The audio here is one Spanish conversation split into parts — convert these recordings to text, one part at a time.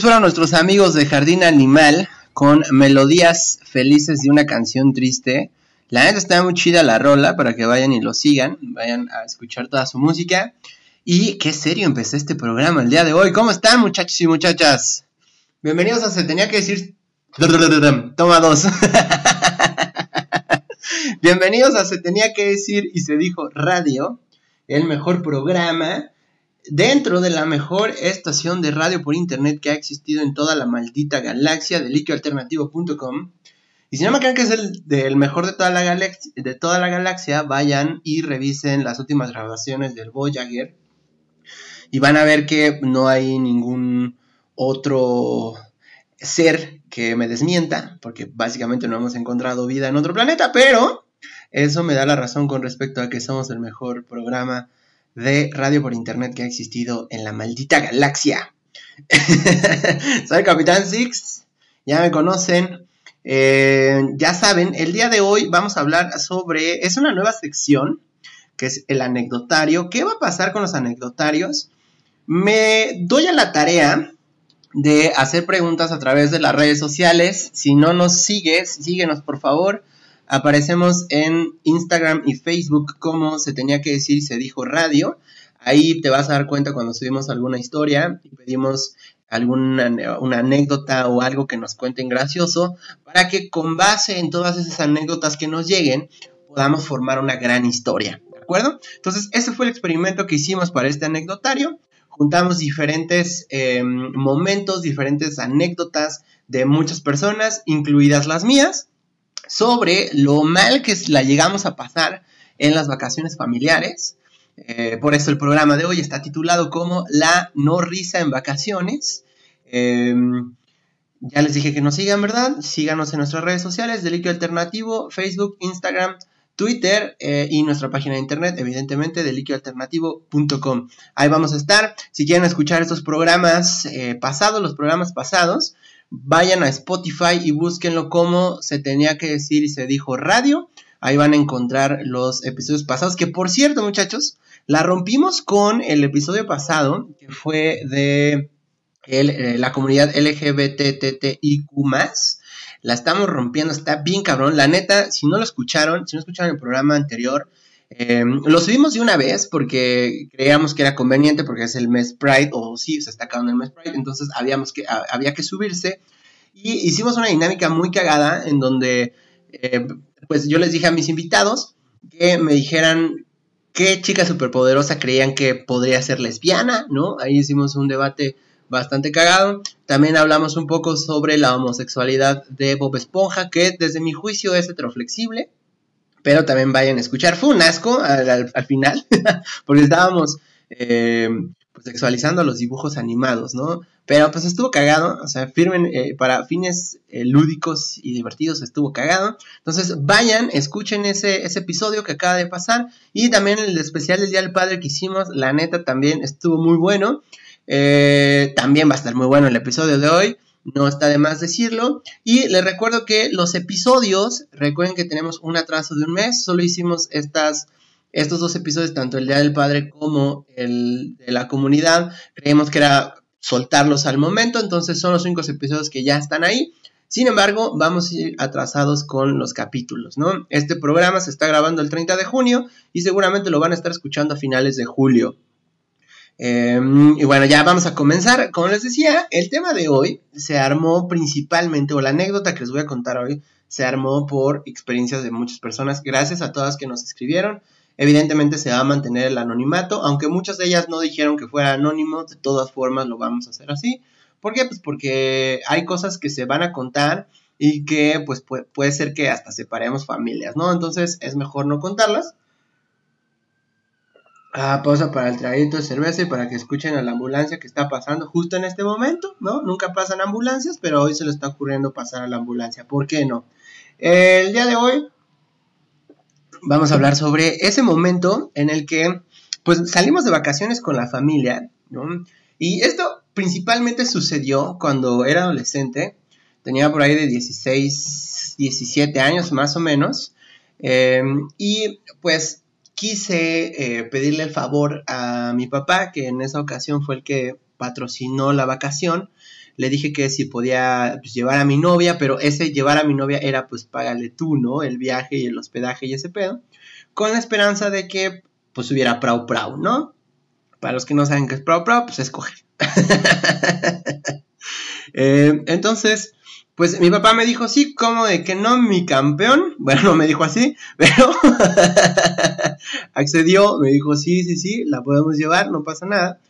Fueron nuestros amigos de Jardín Animal con melodías felices de una canción triste. La neta está muy chida la rola para que vayan y lo sigan, vayan a escuchar toda su música. Y qué serio empecé este programa el día de hoy. ¿Cómo están muchachos y muchachas? Bienvenidos a Se Tenía que decir... Toma dos. Bienvenidos a Se Tenía que decir y se dijo radio, el mejor programa dentro de la mejor estación de radio por internet que ha existido en toda la maldita galaxia de liquioalternativo.com. Y si no me creen que es el mejor de toda, la galaxia, de toda la galaxia, vayan y revisen las últimas grabaciones del Voyager. Y van a ver que no hay ningún otro ser que me desmienta, porque básicamente no hemos encontrado vida en otro planeta, pero eso me da la razón con respecto a que somos el mejor programa de radio por internet que ha existido en la maldita galaxia. Soy Capitán Six, ya me conocen. Eh, ya saben, el día de hoy vamos a hablar sobre, es una nueva sección, que es el anecdotario. ¿Qué va a pasar con los anecdotarios? Me doy a la tarea de hacer preguntas a través de las redes sociales. Si no nos sigues, síguenos por favor. Aparecemos en Instagram y Facebook como se tenía que decir se dijo radio. Ahí te vas a dar cuenta cuando subimos alguna historia y pedimos alguna una anécdota o algo que nos cuenten gracioso para que con base en todas esas anécdotas que nos lleguen podamos formar una gran historia, ¿de acuerdo? Entonces ese fue el experimento que hicimos para este anecdotario. Juntamos diferentes em, momentos, diferentes anécdotas de muchas personas, incluidas las mías, sobre lo mal que la llegamos a pasar en las vacaciones familiares. Eh, por eso el programa de hoy está titulado como La no risa en vacaciones. Em, ya les dije que nos sigan, ¿verdad? Síganos en nuestras redes sociales, Deliquio Alternativo, Facebook, Instagram, Twitter eh, y nuestra página de internet, evidentemente, deliquioalternativo.com. Ahí vamos a estar. Si quieren escuchar estos programas eh, pasados, los programas pasados, vayan a Spotify y búsquenlo como se tenía que decir y se dijo radio. Ahí van a encontrar los episodios pasados, que por cierto muchachos, la rompimos con el episodio pasado, que fue de eh, la comunidad LGBTTIQ+. La estamos rompiendo, está bien cabrón. La neta, si no lo escucharon, si no escucharon el programa anterior, eh, lo subimos de una vez porque creíamos que era conveniente porque es el mes Pride, o sí, se está acabando el mes Pride, entonces habíamos que, había que subirse. Y hicimos una dinámica muy cagada en donde, eh, pues yo les dije a mis invitados que me dijeran qué chica superpoderosa creían que podría ser lesbiana, ¿no? Ahí hicimos un debate bastante cagado. También hablamos un poco sobre la homosexualidad de Bob Esponja, que desde mi juicio es heteroflexible pero también vayan a escuchar. Fue un asco al, final, porque estábamos eh, pues, sexualizando los dibujos animados, ¿no? Pero pues estuvo cagado, o sea, firmen, eh, para fines eh, lúdicos y divertidos estuvo cagado. Entonces vayan, escuchen ese, ese episodio que acaba de pasar y también el especial del Día del Padre que hicimos, la neta también estuvo muy bueno. también va a estar muy bueno el episodio de hoy no está de más decirlo. Y les recuerdo que los episodios, recuerden que tenemos un atraso de un mes, solo hicimos estas, estos dos episodios, tanto el Día del Padre como el de la comunidad. Creemos que era soltarlos al momento, entonces son los únicos episodios que ya están ahí. Sin embargo, vamos a ir atrasados con los capítulos, ¿no? Este programa se está grabando el 30 de junio y seguramente lo van a estar escuchando a finales de julio. Em, y bueno, ya vamos a comenzar. Como les decía, el tema de hoy se armó principalmente, o la anécdota que les voy a contar hoy, se armó por experiencias de muchas personas. Gracias a todas que nos escribieron. Evidentemente se va a mantener el anonimato, aunque muchas de ellas no dijeron que fuera anónimo, de todas formas lo vamos a hacer así. ¿Por qué? Pues porque hay cosas que se van a contar y que pues puede, puede ser que hasta separemos familias, ¿no? Entonces es mejor no contarlas. Ah, pausa para el traguito de cerveza y para que escuchen a la ambulancia que está pasando justo en este momento, ¿no? Nunca pasan ambulancias, pero hoy se le está ocurriendo pasar a la ambulancia. ¿Por qué no? El día de hoy vamos a hablar sobre ese momento en el que, pues, salimos de vacaciones con la familia, ¿no? Y esto principalmente sucedió cuando era adolescente, tenía por ahí de 16, 17 años más o menos, eh, y pues quise eh, pedirle el favor a mi papá, que en esa ocasión fue el que patrocinó la vacación. le dije que si podía pues, llevar a mi novia, pero ese llevar a mi novia era pues págale tú, ¿no? El viaje y el hospedaje y ese pedo, con la esperanza de que pues hubiera prau prau, ¿no? Para los que no saben qué es prau prau, pues escoger. Eh, entonces, pues mi papá me dijo, sí, como de que no, mi campeón. Bueno, no me dijo así, pero accedió, me dijo, sí, sí, sí, la podemos llevar, no pasa nada.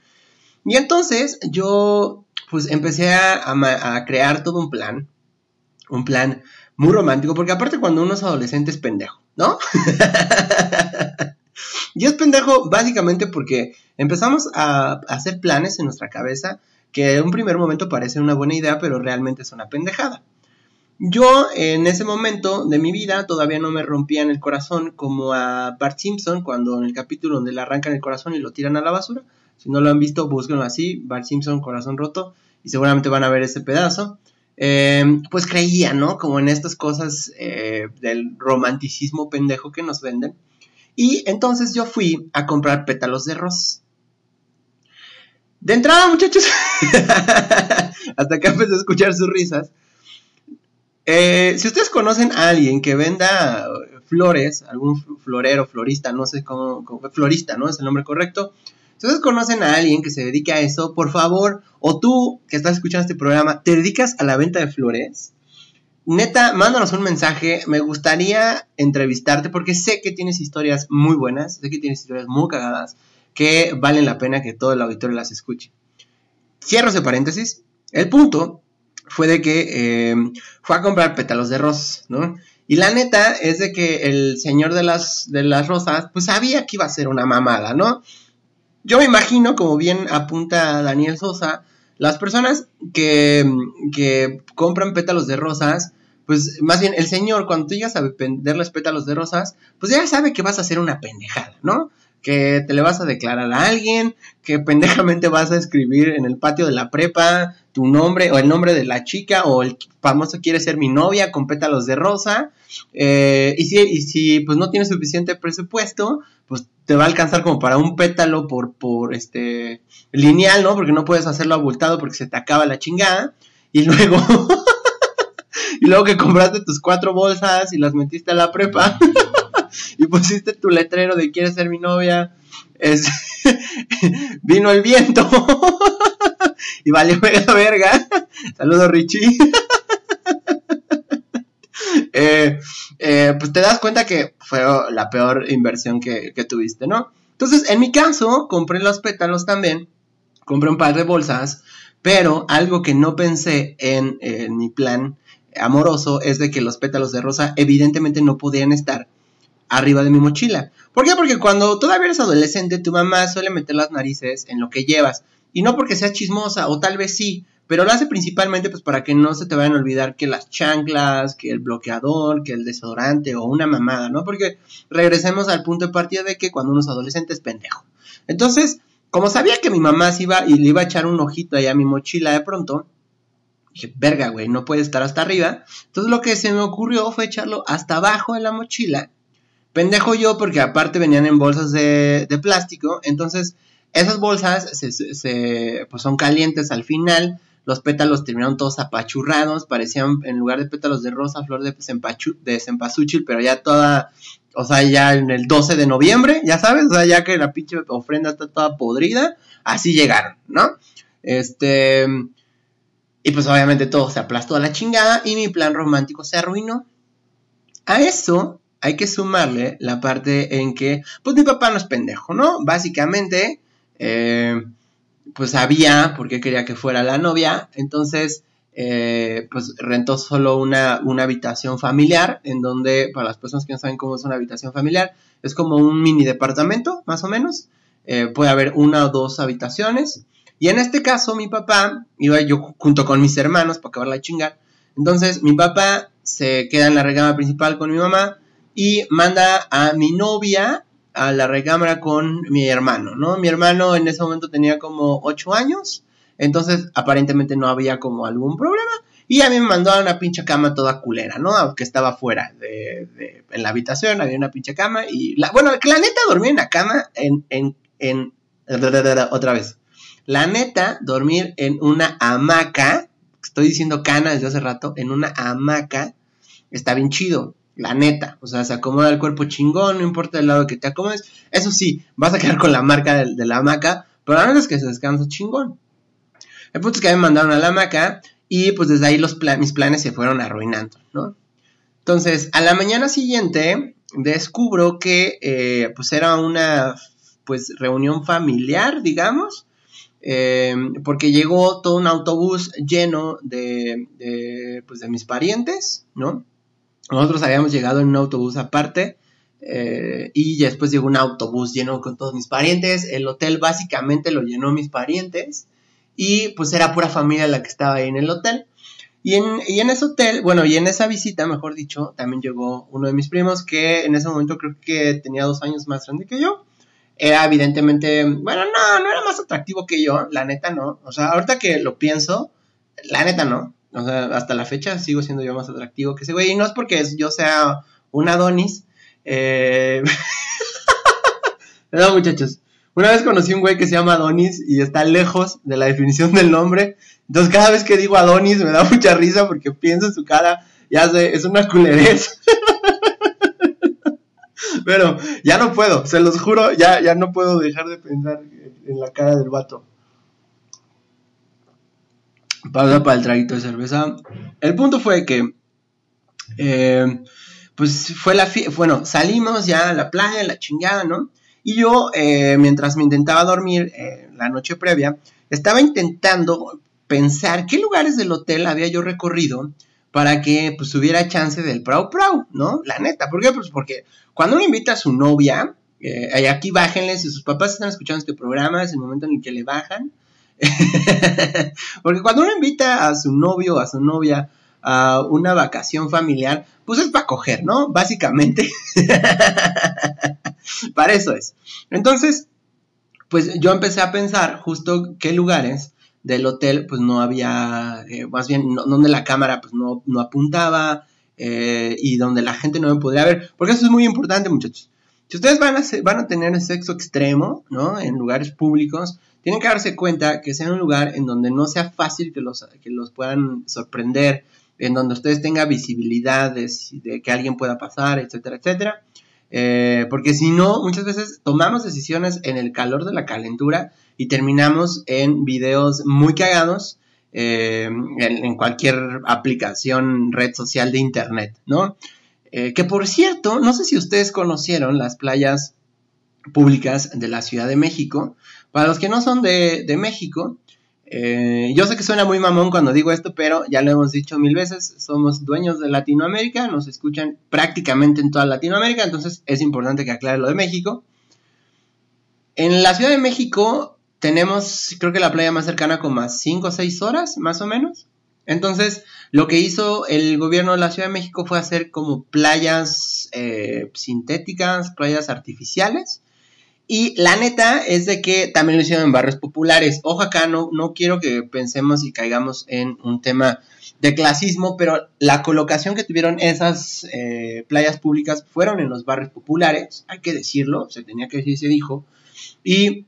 Y entonces yo pues empecé a, crear todo un plan, un plan muy romántico, porque aparte cuando uno es adolescente es pendejo, ¿no? y es pendejo básicamente porque empezamos a, hacer planes en nuestra cabeza que en un primer momento parece una buena idea, pero realmente es una pendejada. Yo en ese momento de mi vida todavía no me rompía en el corazón como a Bart Simpson cuando en el capítulo donde le arrancan el corazón y lo tiran a la basura. Si no lo han visto, búsquenlo así, Bart Simpson, corazón roto, y seguramente van a ver ese pedazo. Eh, pues creía, ¿no? Como en estas cosas eh, del romanticismo pendejo que nos venden. Y entonces yo fui a comprar pétalos de rosa. De entrada, muchachos, hasta que empecé a escuchar sus risas. Eh, si ustedes conocen a alguien que venda flores, algún florero, florista, no sé cómo, cómo florista, ¿no? Es el nombre correcto si ustedes conocen a alguien que se dedique a eso, por favor, o tú que estás escuchando este programa, ¿te dedicas a la venta de flores? Neta, mándanos un mensaje, me gustaría entrevistarte porque sé que tienes historias muy buenas, sé que tienes historias muy cagadas, que valen la pena que todo el auditorio las escuche. Cierro ese paréntesis. El punto fue de que eh, fue a comprar pétalos de rosas, ¿no? Y la neta es de que el señor de las, de las rosas, pues sabía que iba a ser una mamada, ¿no? Yo me imagino, como bien apunta Daniel Sosa, las personas que, que compran pétalos de rosas, pues más bien el señor, cuando tú llegas a venderles pétalos de rosas, pues ya sabe que vas a hacer una pendejada, ¿no? Que te le vas a declarar a alguien, que pendejamente vas a escribir en el patio de la prepa tu nombre o el nombre de la chica o el famoso quiere ser mi novia con pétalos de rosa. Eh, y, si, y si pues no tienes suficiente presupuesto, pues te va a alcanzar como para un pétalo por, por este lineal, ¿no? Porque no puedes hacerlo abultado porque se te acaba la chingada. Y luego, y luego que compraste tus cuatro bolsas y las metiste a la prepa pusiste tu letrero de quieres ser mi novia, es, vino el viento y valió mega verga. Saludos Richie. Eh, eh, pues te das cuenta que fue la peor inversión que, tuviste, ¿no? Entonces, en mi caso, compré los pétalos también, compré un par de bolsas, pero algo que no pensé en, en mi plan amoroso es de que los pétalos de rosa evidentemente no podían estar arriba de mi mochila. ¿Por qué? Porque cuando todavía eres adolescente, tu mamá suele meter las narices en lo que llevas. Y no porque sea chismosa, o tal vez sí, pero lo hace principalmente pues para que no se te vayan a olvidar que las chanclas, que el bloqueador, que el desodorante o una mamada, ¿no? Porque regresemos al punto de partida de que cuando uno es adolescente es pendejo. Entonces, como sabía que mi mamá se iba y le iba a echar un ojito ahí a mi mochila de pronto, dije, verga, güey, no puede estar hasta arriba. Entonces lo que se me ocurrió fue echarlo hasta abajo de la mochila. Pendejo yo porque aparte venían en bolsas de, de plástico, entonces esas bolsas se, pues son calientes al final los pétalos terminaron todos apachurrados, parecían en lugar de pétalos de rosa, flor de, de cempasúchil, pero ya toda, o sea, ya en el 12 de noviembre, ya sabes, o sea, ya que la pinche ofrenda está toda podrida, así llegaron, ¿no? Este, y pues obviamente todo se aplastó a la chingada y mi plan romántico se arruinó. A eso hay que sumarle la parte en que, pues mi papá no es pendejo, ¿no? Básicamente, eh, pues sabía por qué quería que fuera la novia, entonces eh, pues rentó solo una, una, habitación familiar, en donde, para las personas que no saben cómo es una habitación familiar, es como un mini departamento, más o menos, eh, puede haber una o dos habitaciones, y en este caso mi papá, iba yo junto con mis hermanos para acabar la chingar, entonces mi papá se queda en la recámara principal con mi mamá y manda a mi novia a la recámara con mi hermano, ¿no? Mi hermano en ese momento tenía como 8 años, entonces aparentemente no había como algún problema. Y a mí me mandó a una pinche cama toda culera, ¿no? Aunque estaba fuera de, en la habitación, había una pinche cama y... La, bueno, la neta dormía en la cama en, en, en... Otra vez. La neta, dormir en una hamaca, estoy diciendo cana desde hace rato, en una hamaca, está bien chido. La neta, o sea, se acomoda el cuerpo chingón, no importa el lado que te acomodes. Eso sí, vas a quedar con la marca de, la hamaca, pero la verdad es que se descansa chingón. El punto es que me mandaron a la hamaca y pues desde ahí los mis planes se fueron arruinando, ¿no? Entonces, a la mañana siguiente descubro que eh, pues era una pues reunión familiar, digamos, eh, porque llegó todo un autobús lleno de, de, pues de mis parientes, ¿no? Nosotros habíamos llegado en un autobús aparte eh, y después llegó un autobús lleno con todos mis parientes. El hotel básicamente lo llenó mis parientes y pues era pura familia la que estaba ahí en el hotel. Y en, y en ese hotel, bueno, y en esa visita, mejor dicho, también llegó uno de mis primos que en ese momento creo que tenía dos años más grande que yo. Era evidentemente, bueno, no, no era más atractivo que yo, la neta no. O sea, ahorita que lo pienso, la neta no. O sea, hasta la fecha sigo siendo yo más atractivo que ese güey. Y no es porque yo sea un Adonis. Eh... no, muchachos. Una vez conocí un güey que se llama Adonis y está lejos de la definición del nombre. Entonces cada vez que digo Adonis me da mucha risa porque pienso en su cara. Ya sé, es una culerez. Pero ya no puedo, se los juro, ya, ya no puedo dejar de pensar en la cara del vato. Pausa para el traguito de cerveza. El punto fue que, eh, pues fue la bueno, salimos ya a la playa, la chingada, ¿no? Y yo, eh, mientras me intentaba dormir eh, la noche previa, estaba intentando pensar qué lugares del hotel había yo recorrido para que pues hubiera chance del prau prau, ¿no? La neta, ¿por qué? Pues porque cuando uno invita a su novia, eh, aquí bájenle, si sus papás están escuchando este programa, es el momento en el que le bajan, Porque cuando uno invita a su novio o a su novia a una vacación familiar, pues es para coger, ¿no? Básicamente. para eso es. Entonces, pues yo empecé a pensar justo qué lugares del hotel pues no había, eh, más bien donde la cámara pues no, apuntaba eh, y donde la gente no me podría ver, porque eso es muy importante muchachos. Si ustedes van a, van a tener sexo extremo, ¿no? En lugares públicos, tienen que darse cuenta que sea un lugar en donde no sea fácil que los, que los puedan sorprender, en donde ustedes tengan visibilidad de, que alguien pueda pasar, etcétera, etcétera. Eh, porque si no, muchas veces tomamos decisiones en el calor de la calentura y terminamos en videos muy cagados eh, en, cualquier aplicación, red social de internet, ¿no? Eh, que por cierto, no sé si ustedes conocieron las playas públicas de la Ciudad de México. Para los que no son de, México, eh, yo sé que suena muy mamón cuando digo esto, pero ya lo hemos dicho mil veces, somos dueños de Latinoamérica, nos escuchan prácticamente en toda Latinoamérica, entonces es importante que aclare lo de México. En la Ciudad de México tenemos, creo que la playa más cercana como a 5 o 6 horas, más o menos. Entonces, lo que hizo el gobierno de la Ciudad de México fue hacer como playas eh, sintéticas, playas artificiales, y la neta es de que también lo hicieron en barrios populares. Ojo acá, no, no quiero que pensemos y caigamos en un tema de clasismo, pero la colocación que tuvieron esas eh, playas públicas fueron en los barrios populares, hay que decirlo, se tenía que decir, se dijo. Y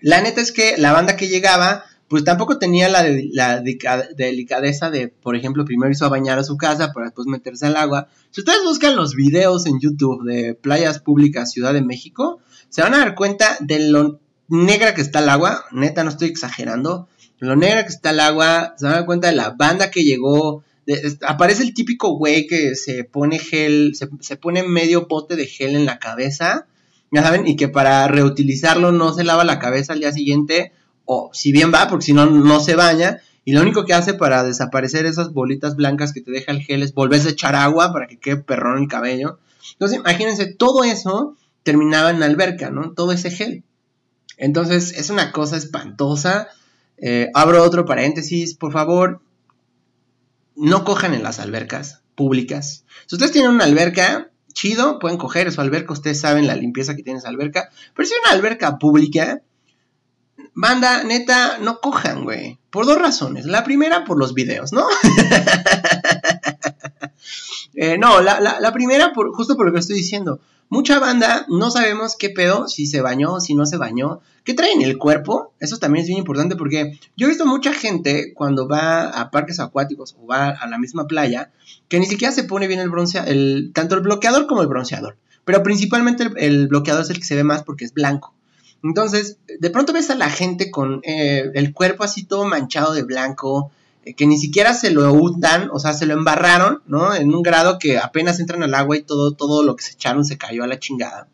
la neta es que la banda que llegaba, pues tampoco tenía la, la delicadeza de, por ejemplo, primero hizo a bañar a su casa para después meterse al agua. Si ustedes buscan los videos en YouTube de playas públicas Ciudad de México, se van a dar cuenta de lo negra que está el agua, neta no estoy exagerando, lo negra que está el agua, se van a dar cuenta de la banda que llegó, aparece el típico güey que se pone gel, se, pone medio pote de gel en la cabeza, ya saben, y que para reutilizarlo no se lava la cabeza al día siguiente, o si bien va, porque si no, no se baña, y lo único que hace para desaparecer esas bolitas blancas que te deja el gel es volverse a echar agua para que quede perrón el cabello. Entonces, imagínense, todo eso terminaba en alberca, ¿no? Todo ese gel. Entonces es una cosa espantosa. Eh, abro otro paréntesis, por favor, no cojan en las albercas públicas. Si ustedes tienen una alberca, chido, pueden coger su alberca, ustedes saben la limpieza que tiene esa alberca, pero si es una alberca pública, banda, neta, no cojan, güey. Por dos razones. La primera, por los videos, ¿no? Eh, no, la, la, primera, por, justo por lo que estoy diciendo. Mucha banda no sabemos qué pedo, si se bañó, si no se bañó. ¿Qué trae en el cuerpo? Eso también es bien importante porque yo he visto mucha gente cuando va a parques acuáticos o va a la misma playa que ni siquiera se pone bien el bronceador, tanto el bloqueador como el bronceador. Pero principalmente el, bloqueador es el que se ve más porque es blanco. Entonces, de pronto ves a la gente con eh, el cuerpo así todo manchado de blanco, que ni siquiera se lo untan, o sea, se lo embarraron, ¿no? En un grado que apenas entran al agua y todo, todo lo que se echaron se cayó a la chingada.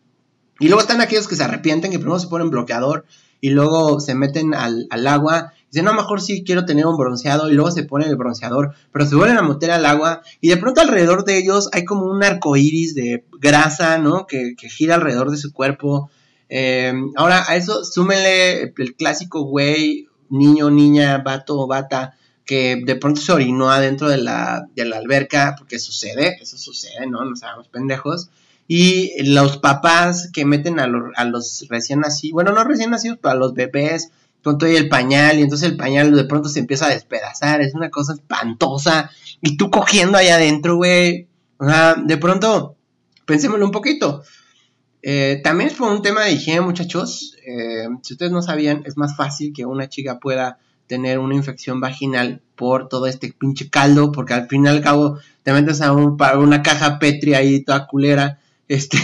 Y luego están aquellos que se arrepienten, que primero se ponen bloqueador y luego se meten al, agua. Y dicen, no, mejor sí quiero tener un bronceado. Y luego se ponen el bronceador, pero se vuelven a meter al agua. Y de pronto alrededor de ellos hay como un arco iris de grasa, ¿no? Que, gira alrededor de su cuerpo. Eh, ahora, a eso súmenle el clásico güey, niño, niña, vato o bata que de pronto se orinó adentro de la, de la alberca, porque sucede, eso sucede, ¿no? No seamos pendejos. Y los papás que meten a, a los recién nacidos, bueno, no recién nacidos, pero a los bebés con todo el pañal, y entonces el pañal de pronto se empieza a despedazar, es una cosa espantosa. Y tú cogiendo ahí adentro, güey. O sea, de pronto, pensémoslo un poquito. Eh, también es por un tema de higiene, muchachos. Eh, si ustedes no sabían, es más fácil que una chica pueda tener una infección vaginal por todo este pinche caldo, porque al fin y al cabo te metes a un, una caja Petri ahí toda culera, este,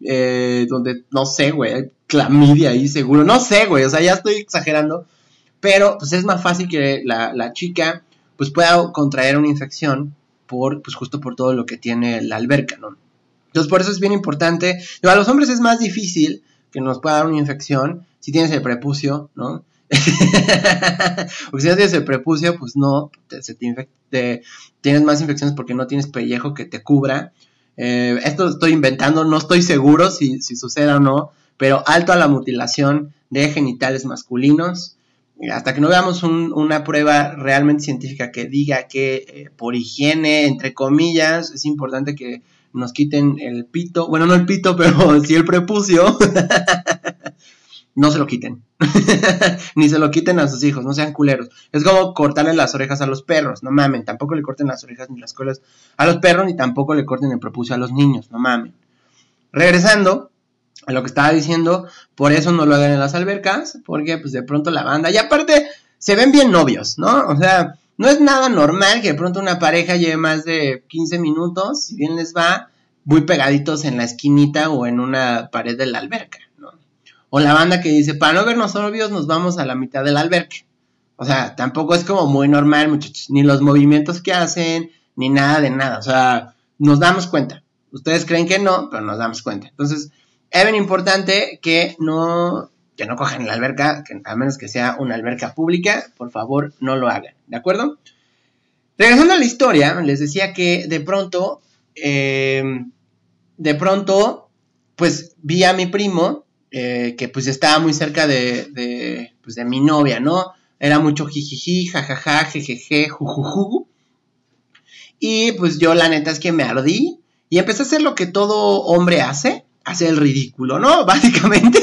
eh, donde, no sé, güey, clamidia ahí seguro, no sé, güey, o sea, ya estoy exagerando, pero pues es más fácil que la, chica pues pueda contraer una infección por, pues justo por todo lo que tiene la alberca, ¿no? Entonces por eso es bien importante, a los hombres es más difícil que nos pueda dar una infección si tienes el prepucio, ¿no? Porque si no tienes el prepucio, pues no, te, tienes más infecciones porque no tienes pellejo que te cubra. Eh, esto estoy inventando, no estoy seguro si, si sucede o no, pero alto a la mutilación de genitales masculinos. Hasta que no veamos una prueba realmente científica que diga que eh, por higiene, entre comillas, es importante que nos quiten el pito, bueno, no el pito, pero sí el prepucio. no se lo quiten. Ni se lo quiten a sus hijos, no sean culeros. Es como cortarle las orejas a los perros, no mamen. Tampoco le corten las orejas ni las colas a los perros, ni tampoco le corten el prepucio a los niños, no mamen. Regresando a lo que estaba diciendo, por eso no lo hagan en las albercas, porque pues de pronto la banda, y aparte se ven bien novios, ¿no? O sea, no es nada normal que de pronto una pareja lleve más de 15 minutos, si bien les va, muy pegaditos en la esquinita o en una pared de la alberca. O la banda que dice, para no vernos novios, nos vamos a la mitad del albergue. O sea, tampoco es como muy normal, muchachos. Ni los movimientos que hacen, ni nada de nada. O sea, nos damos cuenta. Ustedes creen que no, pero nos damos cuenta. Entonces, es bien importante que no, que no cojan la alberca, a menos que sea una alberca pública, por favor, no lo hagan. ¿De acuerdo? Regresando a la historia, les decía que de pronto, eh, de pronto, pues vi a mi primo eh, que pues estaba muy cerca de, pues, de mi novia, ¿no? Era mucho jijiji, jajaja, jejeje, jujuju. Y pues yo la neta es que me ardí y empecé a hacer lo que todo hombre hace, hacer el ridículo, ¿no? Básicamente.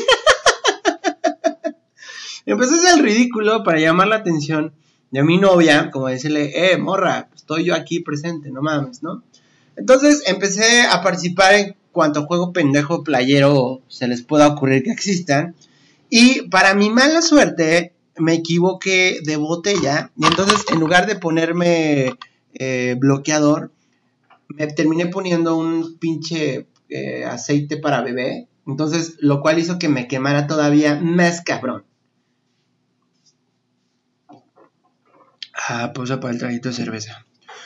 empecé a hacer el ridículo para llamar la atención de mi novia, como decirle, eh, morra, estoy yo aquí presente, no mames, ¿no? Entonces empecé a participar en cuanto juego pendejo playero se les pueda ocurrir que existan. Y para mi mala suerte, me equivoqué de botella. Y entonces, en lugar de ponerme eh, bloqueador, me terminé poniendo un pinche eh, aceite para bebé. Entonces, lo cual hizo que me quemara todavía más cabrón. Ah, pues para el traguito de cerveza.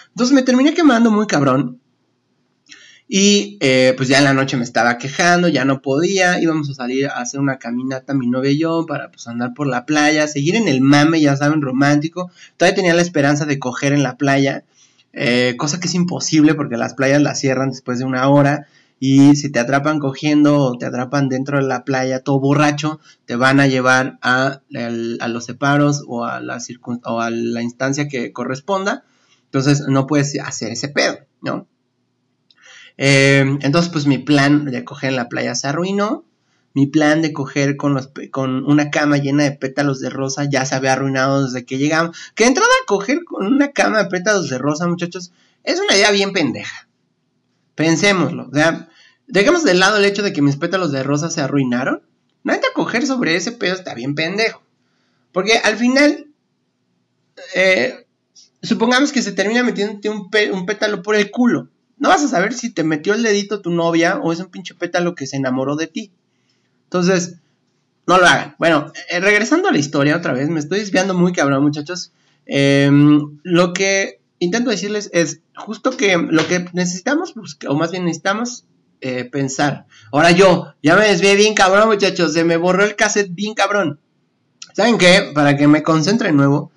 Entonces me terminé quemando muy cabrón. Y eh, pues ya en la noche me estaba quejando, ya no podía, íbamos a salir a hacer una caminata mi novia y yo para pues andar por la playa, seguir en el mame, ya saben, romántico. Todavía tenía la esperanza de coger en la playa, eh, cosa que es imposible porque las playas las cierran después de una hora y si te atrapan cogiendo o te atrapan dentro de la playa todo borracho, te van a llevar a, a los separos o a, la o a la instancia que corresponda. Entonces no puedes hacer ese pedo, ¿no? Eh, entonces, pues mi plan de coger en la playa se arruinó. Mi plan de coger con, con una cama llena de pétalos de rosa ya se había arruinado desde que llegamos. Que entrada a coger con una cama de pétalos de rosa, muchachos, es una idea bien pendeja. Pensémoslo. O sea, dejemos de lado el hecho de que mis pétalos de rosa se arruinaron. No hay que coger sobre ese pedo, está bien pendejo. Porque al final, eh, supongamos que se termina metiéndote un, un pétalo por el culo. No vas a saber si te metió el dedito tu novia o es un pinche pétalo que se enamoró de ti. Entonces, no lo hagan. Bueno, eh, regresando a la historia otra vez, me estoy desviando muy cabrón, muchachos. Em, lo que intento decirles es justo que lo que necesitamos, o más bien necesitamos eh, pensar. Ahora yo, ya me desvié bien cabrón, muchachos. Se me borró el cassette bien cabrón. ¿Saben qué? Para que me concentre de nuevo,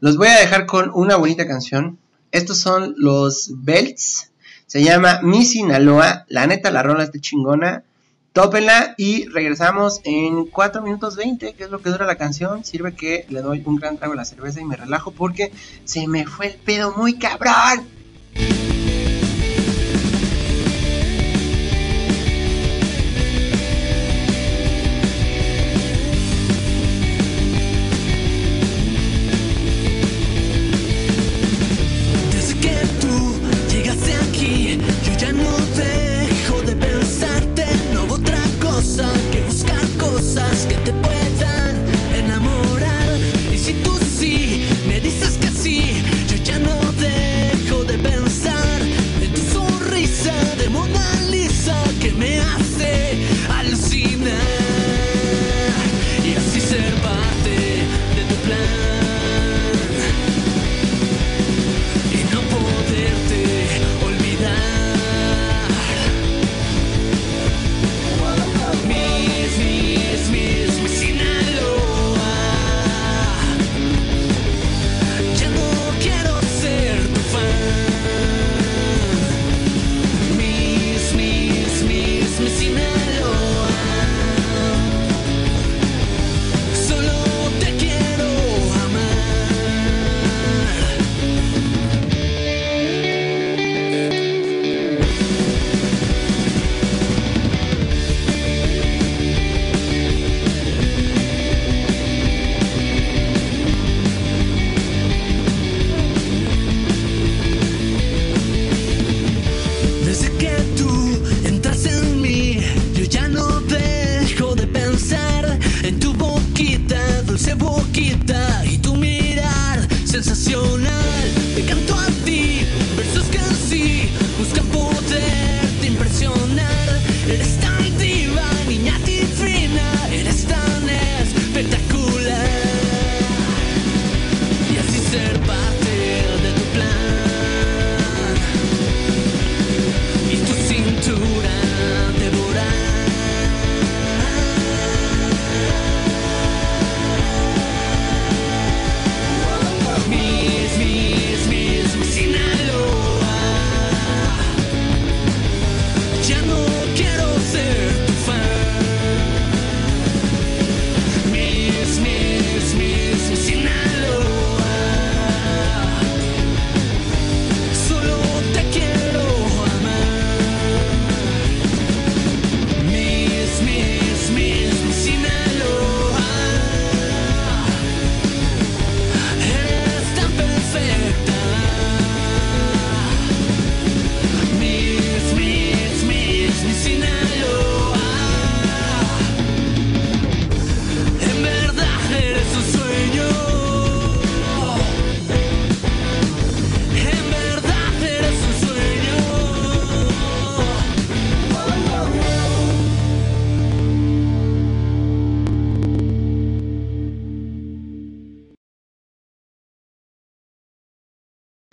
los voy a dejar con una bonita canción. Estos son los Belts. Se llama Mi Sinaloa. La neta, la rola está chingona. Tópenla y regresamos en 4 minutos 20, que es lo que dura la canción. Sirve que le doy un gran trago a la cerveza y me relajo porque se me fue el pedo muy cabrón.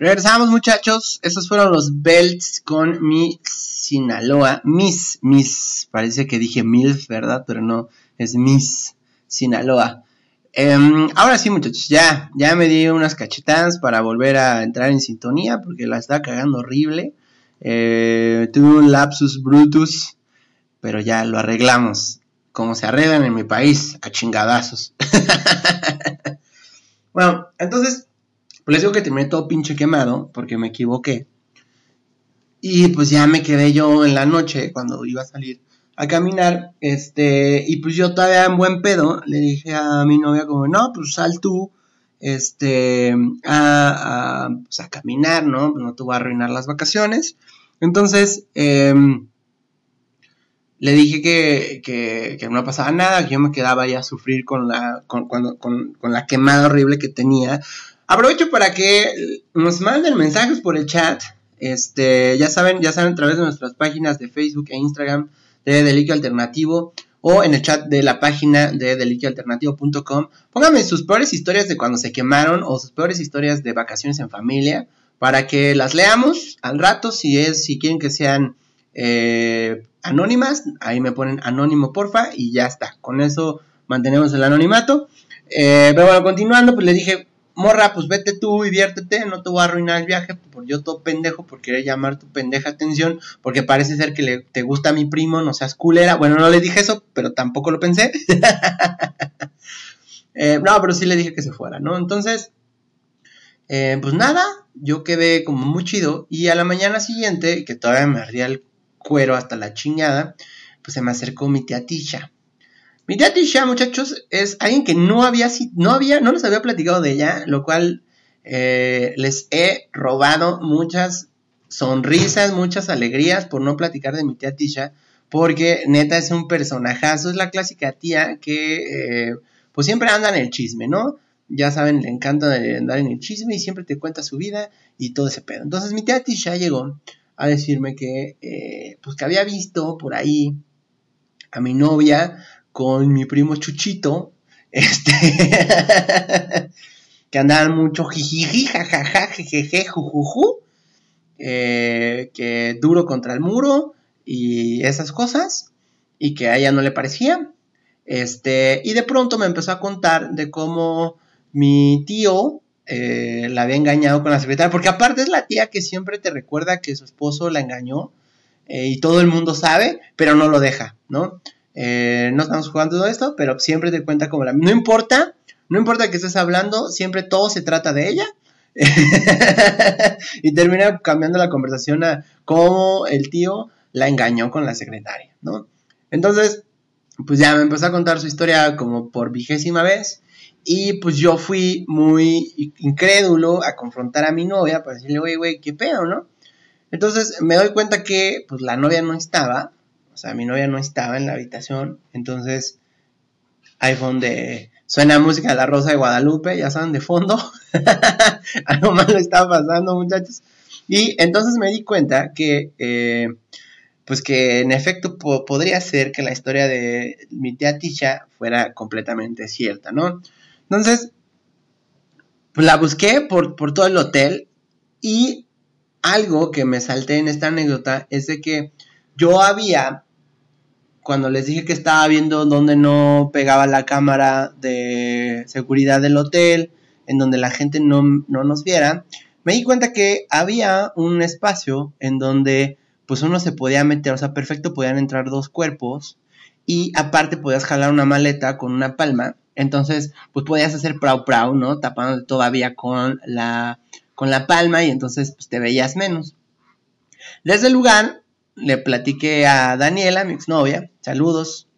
Regresamos muchachos, estos fueron los belts con mi Sinaloa, Miss, Miss, parece que dije MILF, ¿verdad? Pero no, es Miss Sinaloa. Em, ahora sí muchachos, ya, ya me di unas cachetadas para volver a entrar en sintonía porque la está cagando horrible. Eh, tuve un lapsus brutus, pero ya lo arreglamos. Como se arreglan en mi país, a chingadazos. bueno, entonces pues les digo que terminé todo pinche quemado porque me equivoqué. Y pues ya me quedé yo en la noche cuando iba a salir a caminar. Este, y pues yo todavía en buen pedo le dije a mi novia como, no, pues sal tú. este, a, pues, a, caminar, ¿no? No te voy a arruinar las vacaciones. Entonces, em, le dije que, que, que, no pasaba nada, que yo me quedaba ya a sufrir con la, con, con, con la quemada horrible que tenía. Aprovecho para que nos manden mensajes por el chat. Este, ya saben, ya saben a través de nuestras páginas de Facebook e Instagram de Deliquio Alternativo o en el chat de la página de deliquioalternativo.com. Pónganme sus peores historias de cuando se quemaron o sus peores historias de vacaciones en familia para que las leamos al rato. Si es, si quieren que sean eh, anónimas, ahí me ponen anónimo porfa y ya está. Con eso mantenemos el anonimato. Eh, pero bueno, continuando, pues le dije, morra, pues vete tú, diviértete, no te voy a arruinar el viaje, por yo todo pendejo, por querer llamar tu pendeja atención, porque parece ser que le, te gusta a mi primo, no seas culera. Bueno, no le dije eso, pero tampoco lo pensé. Eh, no, pero sí le dije que se fuera, ¿no? Entonces, eh, pues nada, yo quedé como muy chido, y a la mañana siguiente, que todavía me ardía el cuero hasta la chingada, pues se me acercó mi tía Tisha. Mi tía Tisha, muchachos, es alguien que no había, no había, no les había platicado de ella, lo cual eh, les he robado muchas sonrisas, muchas alegrías por no platicar de mi tía Tisha, porque neta es un personajazo, es la clásica tía que eh, pues siempre anda en el chisme, ¿no? Ya saben, le encanta andar en el chisme y siempre te cuenta su vida y todo ese pedo. Entonces mi tía Tisha llegó a decirme que eh, pues que había visto por ahí a mi novia con mi primo Chuchito, este, que andaban mucho jijiji, jajaja, jejeje, jujuju, eh, que duro contra el muro y esas cosas, y que a ella no le parecía. Este, y de pronto me empezó a contar de cómo mi tío eh, la había engañado con la secretaria, porque aparte es la tía que siempre te recuerda que su esposo la engañó eh, y todo el mundo sabe, pero no lo deja, ¿no? Eh, no estamos jugando todo esto, pero siempre te cuenta como la... No importa, no importa que estés hablando, siempre todo se trata de ella. y termina cambiando la conversación a cómo el tío la engañó con la secretaria, ¿no? Entonces, pues ya me empezó a contar su historia como por vigésima vez. Y pues yo fui muy incrédulo a confrontar a mi novia para decirle, güey, güey, ¿qué pedo, no? Entonces me doy cuenta que pues la novia no estaba o sea, mi novia no estaba en la habitación, entonces fue donde suena música de la Rosa de Guadalupe, ya saben, de fondo. Algo malo estaba pasando, muchachos. Y entonces me di cuenta que, eh, pues que en efecto podría ser que la historia de mi tía Tisha fuera completamente cierta, ¿no? Entonces, pues la busqué por, por todo el hotel y algo que me salté en esta anécdota es de que yo había, cuando les dije que estaba viendo donde no pegaba la cámara de seguridad del hotel, en donde la gente no, nos viera, me di cuenta que había un espacio en donde pues uno se podía meter, o sea, perfecto, podían entrar dos cuerpos y aparte podías jalar una maleta con una palma, entonces pues podías hacer prau prau, ¿no? Tapándote todavía con la, con la palma y entonces pues te veías menos. Desde el lugar le platiqué a Daniela, mi exnovia, saludos.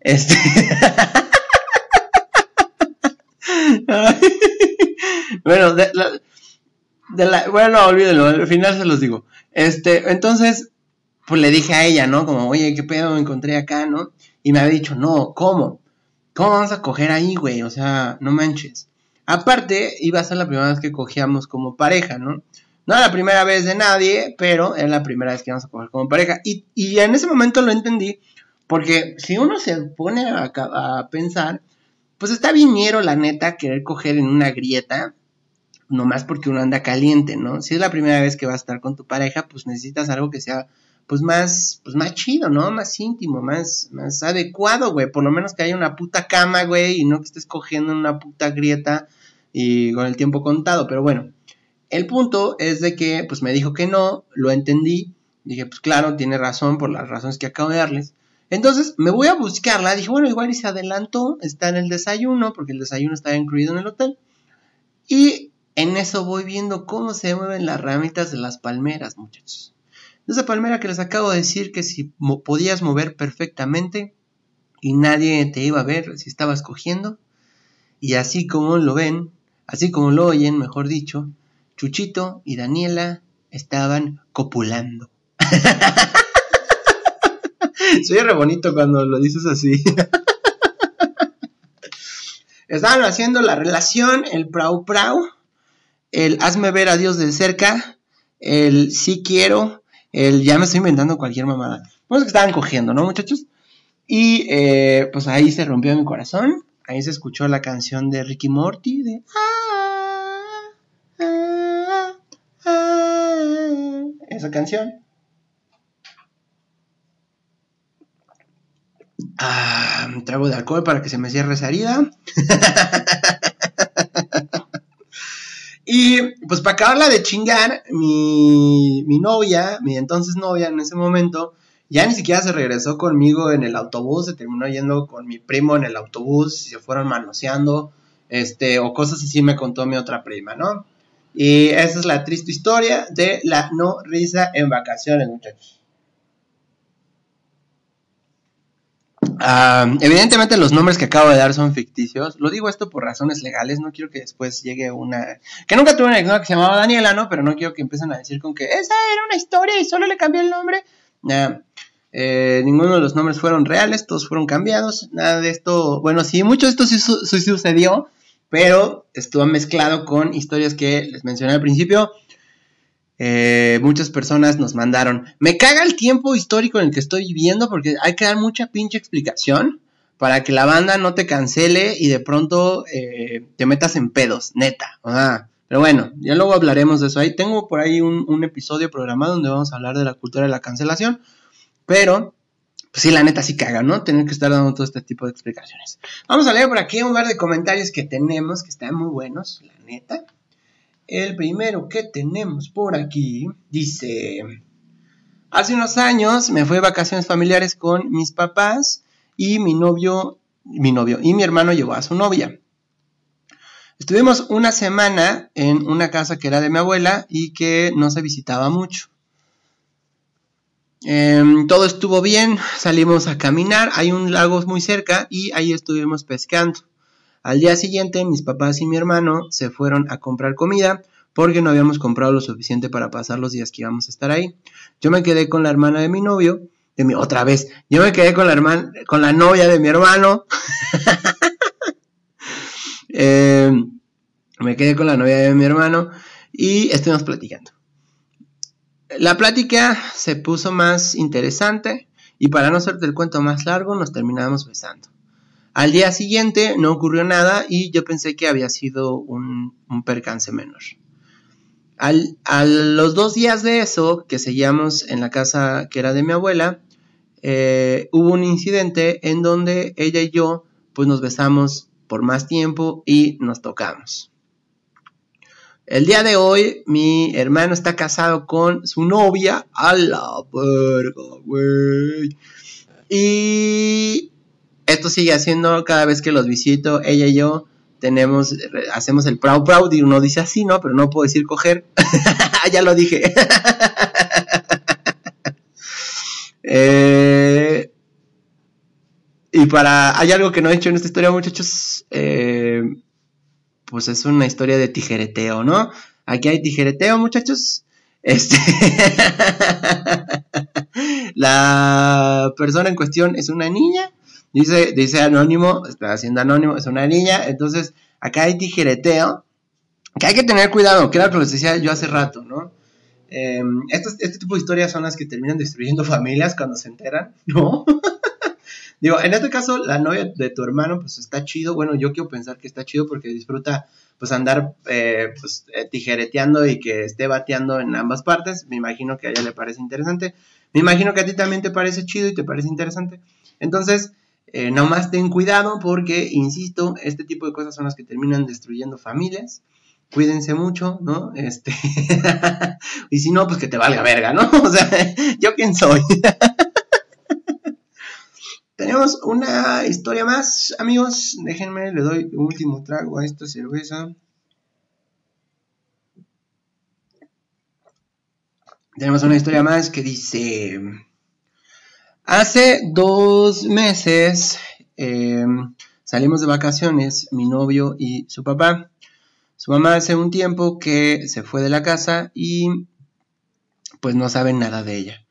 Este. bueno, de la, bueno, olvídelo, al final se los digo. Este, entonces, pues le dije a ella, ¿no? Como, oye, ¿qué pedo me encontré acá, no? Y me había dicho, no, ¿cómo? ¿Cómo vamos a coger ahí, güey? O sea, no manches. Aparte, iba a ser la primera vez que cogíamos como pareja, ¿no? No era la primera vez de nadie, pero era la primera vez que íbamos a coger como pareja. Y, en ese momento lo entendí, porque si uno se pone a, pensar, pues está viniero la neta querer coger en una grieta, nomás porque uno anda caliente, ¿no? Si es la primera vez que vas a estar con tu pareja, pues necesitas algo que sea pues más, pues más chido, ¿no? Más íntimo, más, más adecuado, güey. Por lo menos que haya una puta cama, güey, y no que estés cogiendo en una puta grieta y con el tiempo contado. Pero bueno, el punto es de que pues me dijo que no, lo entendí, dije pues claro, tiene razón por las razones que acabo de darles. Entonces me voy a buscarla, dije bueno, igual y se adelantó, está en el desayuno, porque el desayuno estaba incluido en el hotel. Y en eso voy viendo cómo se mueven las ramitas de las palmeras, muchachos. Esa palmera que les acabo de decir que si podías mover perfectamente y nadie te iba a ver si estabas cogiendo. Y así como lo ven, Así como lo oyen, mejor dicho, Chuchito y Daniela estaban copulando. Soy re bonito cuando lo dices así. Estaban haciendo la relación, el prau prau, el hazme ver a Dios de cerca, el sí quiero, el ya me estoy inventando cualquier mamada. Pues que estaban cogiendo, ¿no, muchachos? Y eh, pues ahí se rompió mi corazón. Ahí se escuchó la canción de Ricky Morty de ah, ah, ah, esa canción. Ah, trago de alcohol para que se me cierre esa herida. y pues para acabarla de chingar, mi, mi novia, mi entonces novia en ese momento, ya ni siquiera se regresó conmigo en el autobús, se terminó yendo con mi primo en el autobús, se fueron manoseando, este, o cosas así me contó mi otra prima, ¿no? Y esa es la triste historia de la no risa en vacaciones, muchachos. Ah, evidentemente los nombres que acabo de dar son ficticios. Lo digo esto por razones legales. No quiero que después llegue una... Que nunca tuve una exnovia que se llamaba Daniela, ¿no? Pero no quiero que empiecen a decir con que esa era una historia y solo le cambié el nombre. Eh, ninguno de los nombres fueron reales, todos fueron cambiados. Nada de esto, bueno, sí, mucho de esto sí, sucedió, pero estuvo mezclado con historias que les mencioné al principio. Eh, muchas personas nos mandaron. Me caga el tiempo histórico en el que estoy viviendo porque hay que dar mucha pinche explicación para que la banda no te cancele y de pronto eh, te metas en pedos, neta. Pero bueno, ya luego hablaremos de eso. Ahí tengo por ahí un, episodio programado donde vamos a hablar de la cultura de la cancelación. Pero, pues sí, la neta sí caga, ¿no? Tener que estar dando todo este tipo de explicaciones. Vamos a leer por aquí un par de comentarios que tenemos, que están muy buenos, la neta. El primero que tenemos por aquí dice... Hace unos años me fui de vacaciones familiares con mis papás y mi novio, mi novio y mi hermano llevó a su novia. Estuvimos una semana en una casa que era de mi abuela y que no se visitaba mucho. Em, todo estuvo bien, salimos a caminar, hay un lago muy cerca y ahí estuvimos pescando. Al día siguiente mis papás y mi hermano se fueron a comprar comida porque no habíamos comprado lo suficiente para pasar los días que íbamos a estar ahí. Yo me quedé con la hermana de mi novio, de mi otra vez, yo me quedé con la hermana, con la novia de mi hermano. Em, me quedé con la novia de mi hermano y estuvimos platicando. La plática se puso más interesante y para no hacerte el cuento más largo nos terminamos besando. Al día siguiente no ocurrió nada y yo pensé que había sido un, percance menor. a los dos días de eso, que seguíamos en la casa que era de mi abuela, eh, hubo un incidente en donde ella y yo pues nos besamos por más tiempo y nos tocamos. El día de hoy, mi hermano está casado con su novia. A la verga, güey. Y esto sigue haciendo cada vez que los visito. Ella y yo tenemos, hacemos el proud proud y uno dice así, ¿no? Pero no puedo decir coger. ya lo dije. Eh, y para, hay algo que no he hecho en esta historia, muchachos. Eh, pues es una historia de tijereteo, ¿no? Aquí hay tijereteo, muchachos. Este. la persona en cuestión es una niña. Dice, dice anónimo, está haciendo anónimo, es una niña. Entonces, acá hay tijereteo. Que hay que tener cuidado, que era lo que les decía yo hace rato, ¿no? Em, este tipo de historias son las que terminan destruyendo familias cuando se enteran, ¿no? Digo, en este caso, la novia de tu hermano, pues está chido. Bueno, yo quiero pensar que está chido porque disfruta, pues, andar, eh, pues, eh, tijereteando y que esté bateando en ambas partes. Me imagino que a ella le parece interesante. Me imagino que a ti también te parece chido y te parece interesante. Entonces, eh, nomás ten cuidado porque, insisto, este tipo de cosas son las que terminan destruyendo familias. Cuídense mucho, ¿no? Este. y si no, pues que te valga verga, ¿no? O sea, ¿yo quién soy? Tenemos una historia más, amigos. Déjenme, le doy un último trago a esta cerveza. Tenemos una historia más que dice, hace dos meses em, salimos de vacaciones, mi novio y su papá. Su mamá hace un tiempo que se fue de la casa y pues no saben nada de ella.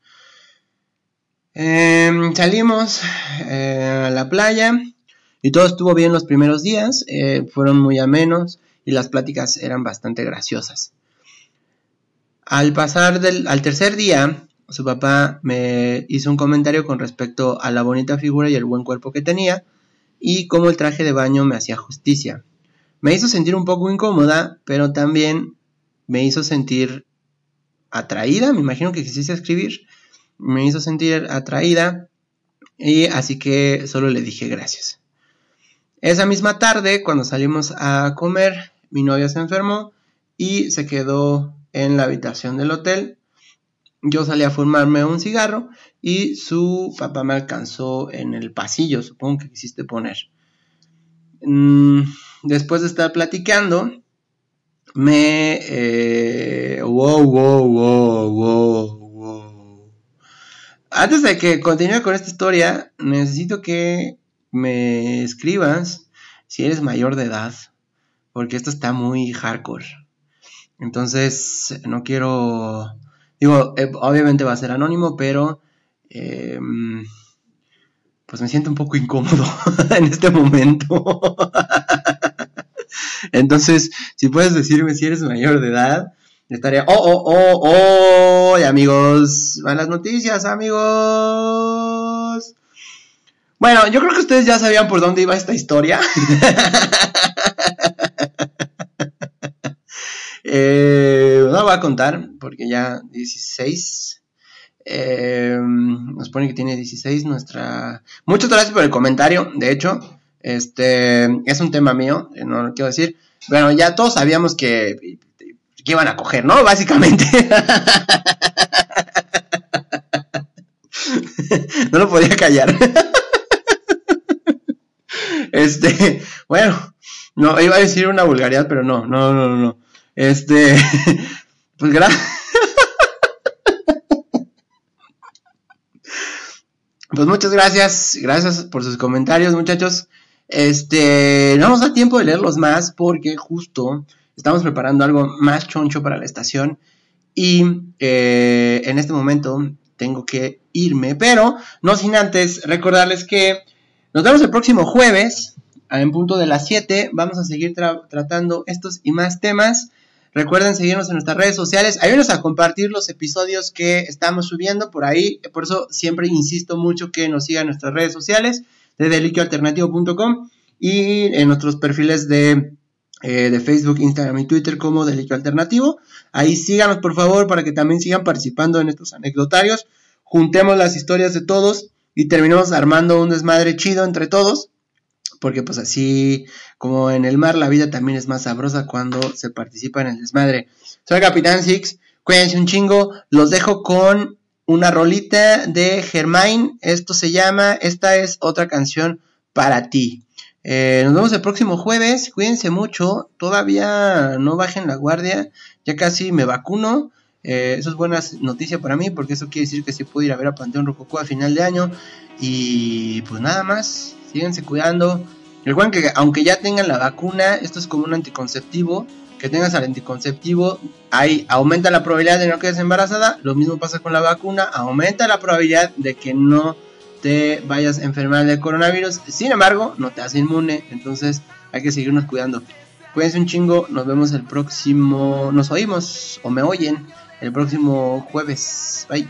Em, salimos eh, a la playa y todo estuvo bien los primeros días, eh, fueron muy amenos y las pláticas eran bastante graciosas. Al pasar del, al tercer día, su papá me hizo un comentario con respecto a la bonita figura y el buen cuerpo que tenía y cómo el traje de baño me hacía justicia. Me hizo sentir un poco incómoda, pero también me hizo sentir atraída, me imagino que quisiste escribir, me hizo sentir atraída y así que solo le dije gracias. Esa misma tarde, cuando salimos a comer, mi novia se enfermó y se quedó en la habitación del hotel. Yo salí a fumarme un cigarro y su papá me alcanzó en el pasillo, supongo que quisiste poner. Mm, después de estar platicando, me... Eh, wow, wow, wow, wow. Antes de que continúe con esta historia, necesito que me escribas si eres mayor de edad, porque esto está muy hardcore. Entonces, no quiero... Digo, eh, obviamente va a ser anónimo, pero... Em, pues me siento un poco incómodo en este momento. Entonces, si puedes decirme si eres mayor de edad, estaría... ¡Oh, oh, oh, oh! Y amigos, malas noticias, amigos. Bueno, yo creo que ustedes ya sabían por dónde iba esta historia. eh, no voy a contar porque ya 16. Eh, nos pone que tiene 16 nuestra... Muchas gracias por el comentario, de hecho. Este es un tema mío, eh, no lo quiero decir. Bueno, ya todos sabíamos que, que iban a coger, ¿no? Básicamente. no lo podía callar. Este, bueno, no, iba a decir una vulgaridad, pero no, no, no, no. Este, pues gracias. Pues muchas gracias, gracias por sus comentarios, muchachos. Este, no nos da tiempo de leerlos más porque justo estamos preparando algo más choncho para la estación y eh, en este momento tengo que irme, pero no sin antes recordarles que nos vemos el próximo jueves en punto de las 7. Vamos a seguir tratando estos y más temas. Recuerden seguirnos en nuestras redes sociales. Ayúdenos a compartir los episodios que estamos subiendo por ahí. Por eso siempre insisto mucho que nos sigan nuestras redes sociales de deliquioalternativo.com y en nuestros perfiles de, eh, de, Facebook, Instagram y Twitter como Deliquio Alternativo. Ahí síganos por favor para que también sigan participando en estos anecdotarios. Juntemos las historias de todos y terminemos armando un desmadre chido entre todos. Porque pues así como en el mar la vida también es más sabrosa cuando se participa en el desmadre. Soy Capitán Six, cuídense un chingo, los dejo con una rolita de Germain, esto se llama, esta es otra canción para ti. Eh, nos vemos el próximo jueves, cuídense mucho, todavía no bajen la guardia, ya casi me vacuno. Eh, eso es buena noticia para mí porque eso quiere decir que sí puedo ir a ver a Panteón Rococó a final de año. Y pues nada más, síguense cuidando. Recuerden que aunque ya tengan la vacuna, esto es como un anticonceptivo. Que tengas al anticonceptivo, ahí aumenta la probabilidad de no quedes embarazada. Lo mismo pasa con la vacuna, aumenta la probabilidad de que no te vayas a enfermar del coronavirus. Sin embargo, no te hace inmune. Entonces hay que seguirnos cuidando. Cuídense un chingo, nos vemos el próximo, nos oímos o me oyen el próximo jueves. Bye.